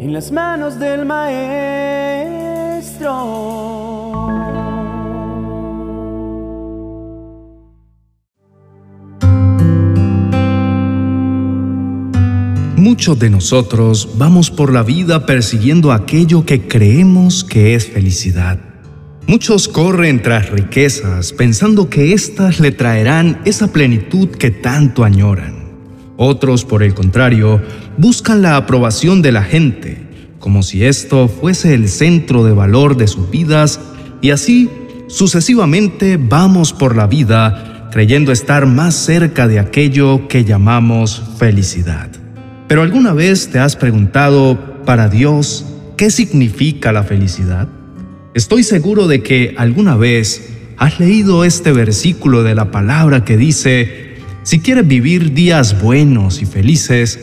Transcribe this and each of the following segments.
en las manos del Maestro. Muchos de nosotros vamos por la vida persiguiendo aquello que creemos que es felicidad. Muchos corren tras riquezas pensando que éstas le traerán esa plenitud que tanto añoran. Otros, por el contrario, buscan la aprobación de la gente, como si esto fuese el centro de valor de sus vidas, y así sucesivamente vamos por la vida creyendo estar más cerca de aquello que llamamos felicidad. Pero alguna vez te has preguntado, para Dios, ¿qué significa la felicidad? Estoy seguro de que alguna vez has leído este versículo de la palabra que dice, si quieres vivir días buenos y felices,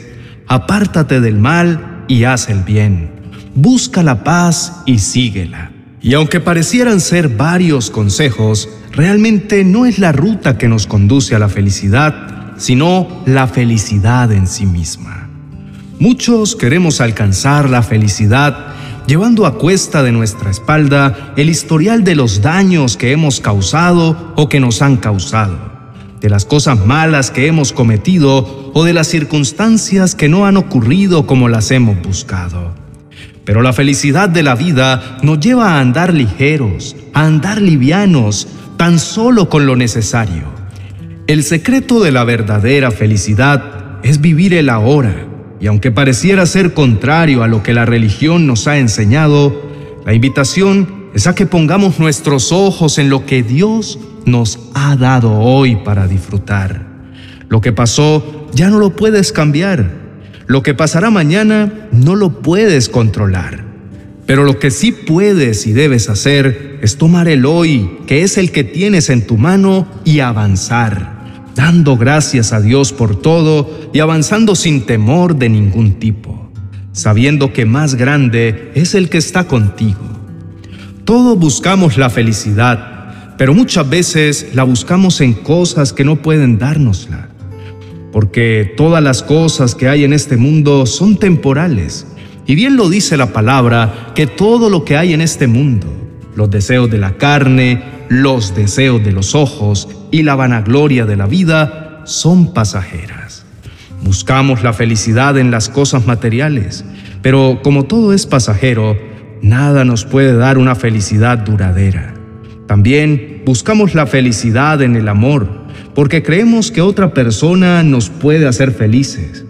apártate del mal y haz el bien. Busca la paz y síguela. Y aunque parecieran ser varios consejos, realmente no es la ruta que nos conduce a la felicidad, sino la felicidad en sí misma. Muchos queremos alcanzar la felicidad llevando a cuesta de nuestra espalda el historial de los daños que hemos causado o que nos han causado, de las cosas malas que hemos cometido o de las circunstancias que no han ocurrido como las hemos buscado. Pero la felicidad de la vida nos lleva a andar ligeros, a andar livianos, tan solo con lo necesario. El secreto de la verdadera felicidad es vivir el ahora y aunque pareciera ser contrario a lo que la religión nos ha enseñado, la invitación es a que pongamos nuestros ojos en lo que Dios nos ha dado hoy para disfrutar. Lo que pasó ya no lo puedes cambiar. Lo que pasará mañana no lo puedes controlar. Pero lo que sí puedes y debes hacer es tomar el hoy, que es el que tienes en tu mano, y avanzar dando gracias a Dios por todo y avanzando sin temor de ningún tipo, sabiendo que más grande es el que está contigo. Todos buscamos la felicidad, pero muchas veces la buscamos en cosas que no pueden dárnosla, porque todas las cosas que hay en este mundo son temporales. Y bien lo dice la palabra, que todo lo que hay en este mundo, los deseos de la carne, los deseos de los ojos y la vanagloria de la vida son pasajeras. Buscamos la felicidad en las cosas materiales, pero como todo es pasajero, nada nos puede dar una felicidad duradera. También buscamos la felicidad en el amor, porque creemos que otra persona nos puede hacer felices.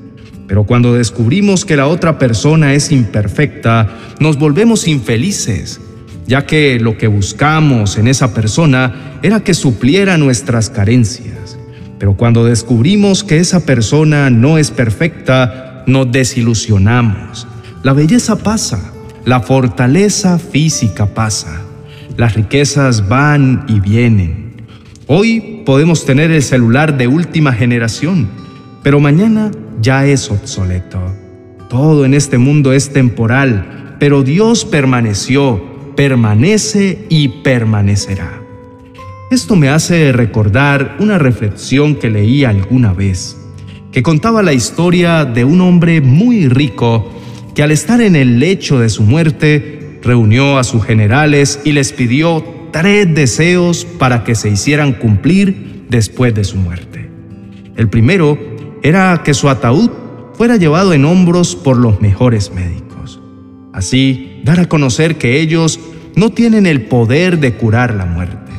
Pero cuando descubrimos que la otra persona es imperfecta, nos volvemos infelices ya que lo que buscamos en esa persona era que supliera nuestras carencias. Pero cuando descubrimos que esa persona no es perfecta, nos desilusionamos. La belleza pasa, la fortaleza física pasa, las riquezas van y vienen. Hoy podemos tener el celular de última generación, pero mañana ya es obsoleto. Todo en este mundo es temporal, pero Dios permaneció permanece y permanecerá. Esto me hace recordar una reflexión que leí alguna vez, que contaba la historia de un hombre muy rico que al estar en el lecho de su muerte reunió a sus generales y les pidió tres deseos para que se hicieran cumplir después de su muerte. El primero era que su ataúd fuera llevado en hombros por los mejores médicos. Así dar a conocer que ellos no tienen el poder de curar la muerte.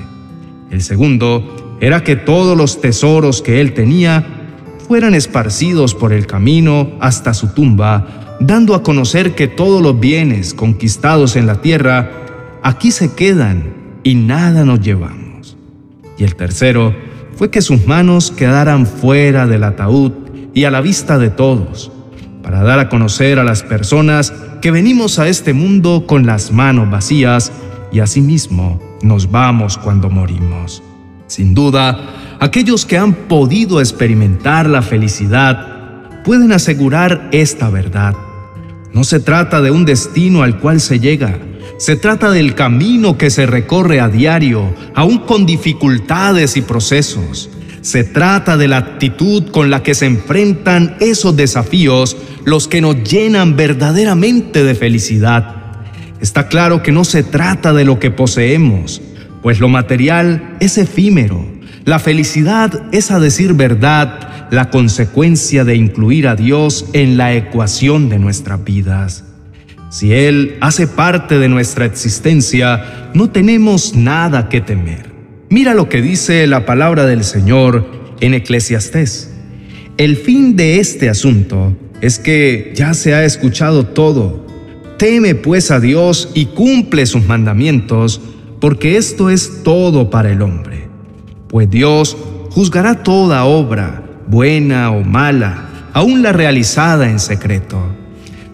El segundo era que todos los tesoros que él tenía fueran esparcidos por el camino hasta su tumba, dando a conocer que todos los bienes conquistados en la tierra aquí se quedan y nada nos llevamos. Y el tercero fue que sus manos quedaran fuera del ataúd y a la vista de todos, para dar a conocer a las personas que venimos a este mundo con las manos vacías y asimismo nos vamos cuando morimos. Sin duda, aquellos que han podido experimentar la felicidad pueden asegurar esta verdad. No se trata de un destino al cual se llega, se trata del camino que se recorre a diario, aún con dificultades y procesos. Se trata de la actitud con la que se enfrentan esos desafíos los que nos llenan verdaderamente de felicidad. Está claro que no se trata de lo que poseemos, pues lo material es efímero. La felicidad es, a decir verdad, la consecuencia de incluir a Dios en la ecuación de nuestras vidas. Si Él hace parte de nuestra existencia, no tenemos nada que temer. Mira lo que dice la palabra del Señor en Eclesiastés. El fin de este asunto es que ya se ha escuchado todo. Teme pues a Dios y cumple sus mandamientos, porque esto es todo para el hombre. Pues Dios juzgará toda obra, buena o mala, aun la realizada en secreto.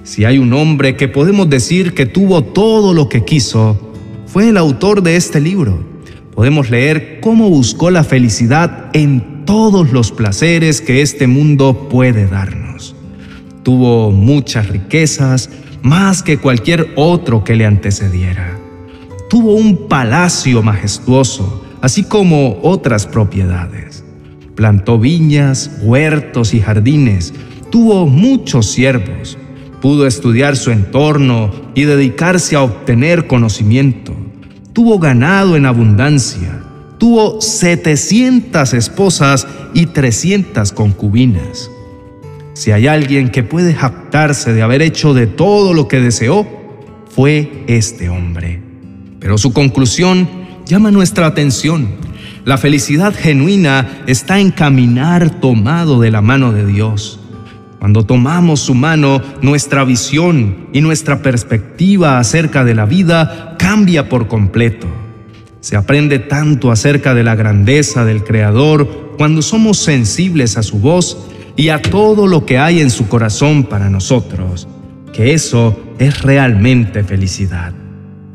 Si hay un hombre que podemos decir que tuvo todo lo que quiso, fue el autor de este libro podemos leer cómo buscó la felicidad en todos los placeres que este mundo puede darnos. Tuvo muchas riquezas, más que cualquier otro que le antecediera. Tuvo un palacio majestuoso, así como otras propiedades. Plantó viñas, huertos y jardines. Tuvo muchos siervos. Pudo estudiar su entorno y dedicarse a obtener conocimiento tuvo ganado en abundancia, tuvo 700 esposas y 300 concubinas. Si hay alguien que puede jactarse de haber hecho de todo lo que deseó, fue este hombre. Pero su conclusión llama nuestra atención. La felicidad genuina está en caminar tomado de la mano de Dios. Cuando tomamos su mano, nuestra visión y nuestra perspectiva acerca de la vida cambia por completo. Se aprende tanto acerca de la grandeza del Creador cuando somos sensibles a su voz y a todo lo que hay en su corazón para nosotros, que eso es realmente felicidad.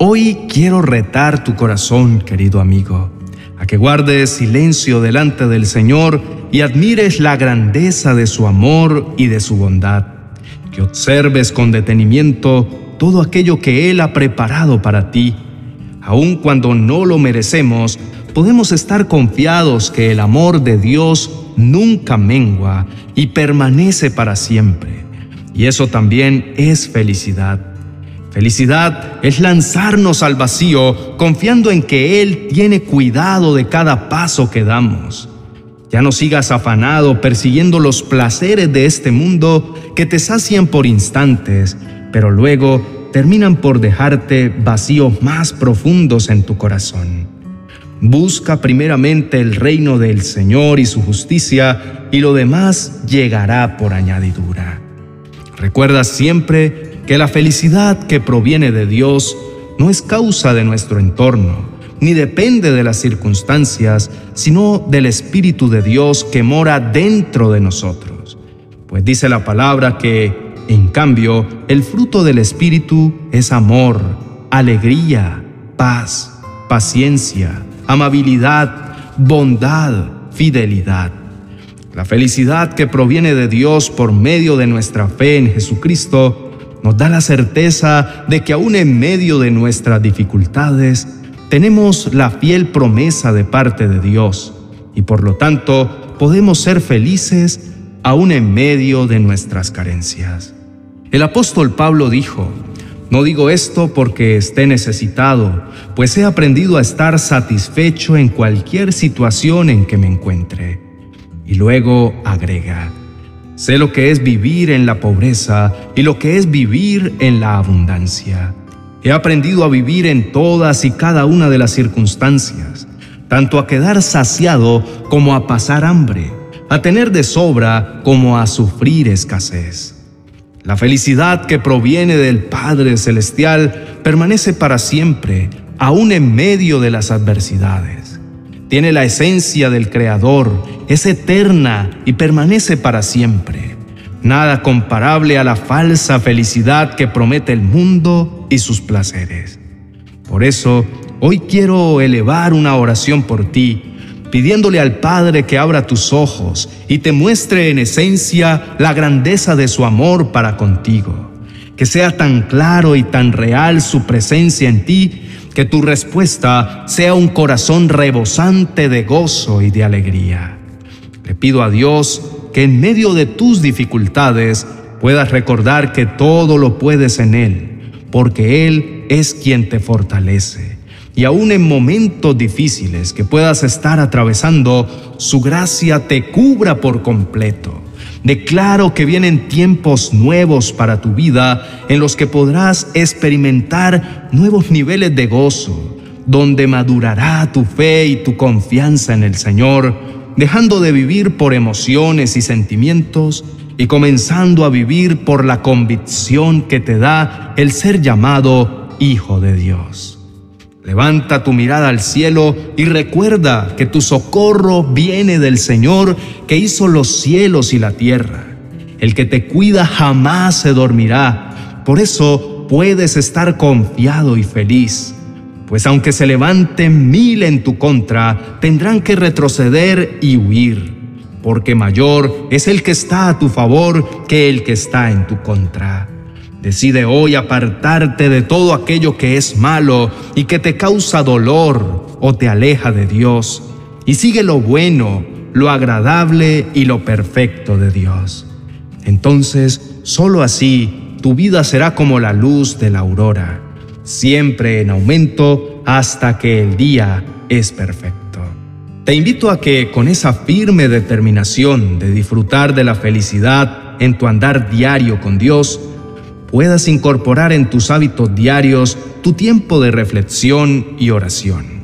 Hoy quiero retar tu corazón, querido amigo a que guardes silencio delante del Señor y admires la grandeza de su amor y de su bondad, que observes con detenimiento todo aquello que Él ha preparado para ti. Aun cuando no lo merecemos, podemos estar confiados que el amor de Dios nunca mengua y permanece para siempre. Y eso también es felicidad. Felicidad es lanzarnos al vacío confiando en que Él tiene cuidado de cada paso que damos. Ya no sigas afanado persiguiendo los placeres de este mundo que te sacian por instantes, pero luego terminan por dejarte vacíos más profundos en tu corazón. Busca primeramente el reino del Señor y su justicia, y lo demás llegará por añadidura. Recuerda siempre que la felicidad que proviene de Dios no es causa de nuestro entorno, ni depende de las circunstancias, sino del Espíritu de Dios que mora dentro de nosotros. Pues dice la palabra que, en cambio, el fruto del Espíritu es amor, alegría, paz, paciencia, amabilidad, bondad, fidelidad. La felicidad que proviene de Dios por medio de nuestra fe en Jesucristo nos da la certeza de que aún en medio de nuestras dificultades tenemos la fiel promesa de parte de Dios y por lo tanto podemos ser felices aún en medio de nuestras carencias. El apóstol Pablo dijo, no digo esto porque esté necesitado, pues he aprendido a estar satisfecho en cualquier situación en que me encuentre. Y luego agrega, Sé lo que es vivir en la pobreza y lo que es vivir en la abundancia. He aprendido a vivir en todas y cada una de las circunstancias, tanto a quedar saciado como a pasar hambre, a tener de sobra como a sufrir escasez. La felicidad que proviene del Padre Celestial permanece para siempre, aún en medio de las adversidades tiene la esencia del Creador, es eterna y permanece para siempre. Nada comparable a la falsa felicidad que promete el mundo y sus placeres. Por eso, hoy quiero elevar una oración por ti, pidiéndole al Padre que abra tus ojos y te muestre en esencia la grandeza de su amor para contigo. Que sea tan claro y tan real su presencia en ti que tu respuesta sea un corazón rebosante de gozo y de alegría. Le pido a Dios que en medio de tus dificultades puedas recordar que todo lo puedes en Él, porque Él es quien te fortalece. Y aún en momentos difíciles que puedas estar atravesando, su gracia te cubra por completo. Declaro que vienen tiempos nuevos para tu vida en los que podrás experimentar nuevos niveles de gozo, donde madurará tu fe y tu confianza en el Señor, dejando de vivir por emociones y sentimientos y comenzando a vivir por la convicción que te da el ser llamado Hijo de Dios. Levanta tu mirada al cielo y recuerda que tu socorro viene del Señor que hizo los cielos y la tierra. El que te cuida jamás se dormirá. Por eso puedes estar confiado y feliz. Pues aunque se levanten mil en tu contra, tendrán que retroceder y huir porque mayor es el que está a tu favor que el que está en tu contra. Decide hoy apartarte de todo aquello que es malo y que te causa dolor o te aleja de Dios, y sigue lo bueno, lo agradable y lo perfecto de Dios. Entonces, sólo así, tu vida será como la luz de la aurora, siempre en aumento hasta que el día es perfecto. Te invito a que con esa firme determinación de disfrutar de la felicidad en tu andar diario con Dios, puedas incorporar en tus hábitos diarios tu tiempo de reflexión y oración.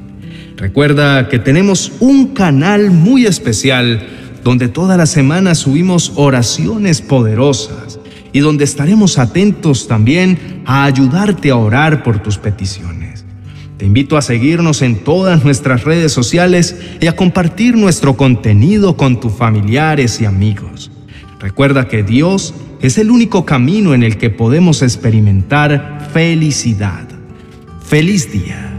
Recuerda que tenemos un canal muy especial donde toda la semana subimos oraciones poderosas y donde estaremos atentos también a ayudarte a orar por tus peticiones. Te invito a seguirnos en todas nuestras redes sociales y a compartir nuestro contenido con tus familiares y amigos. Recuerda que Dios es el único camino en el que podemos experimentar felicidad. Feliz día.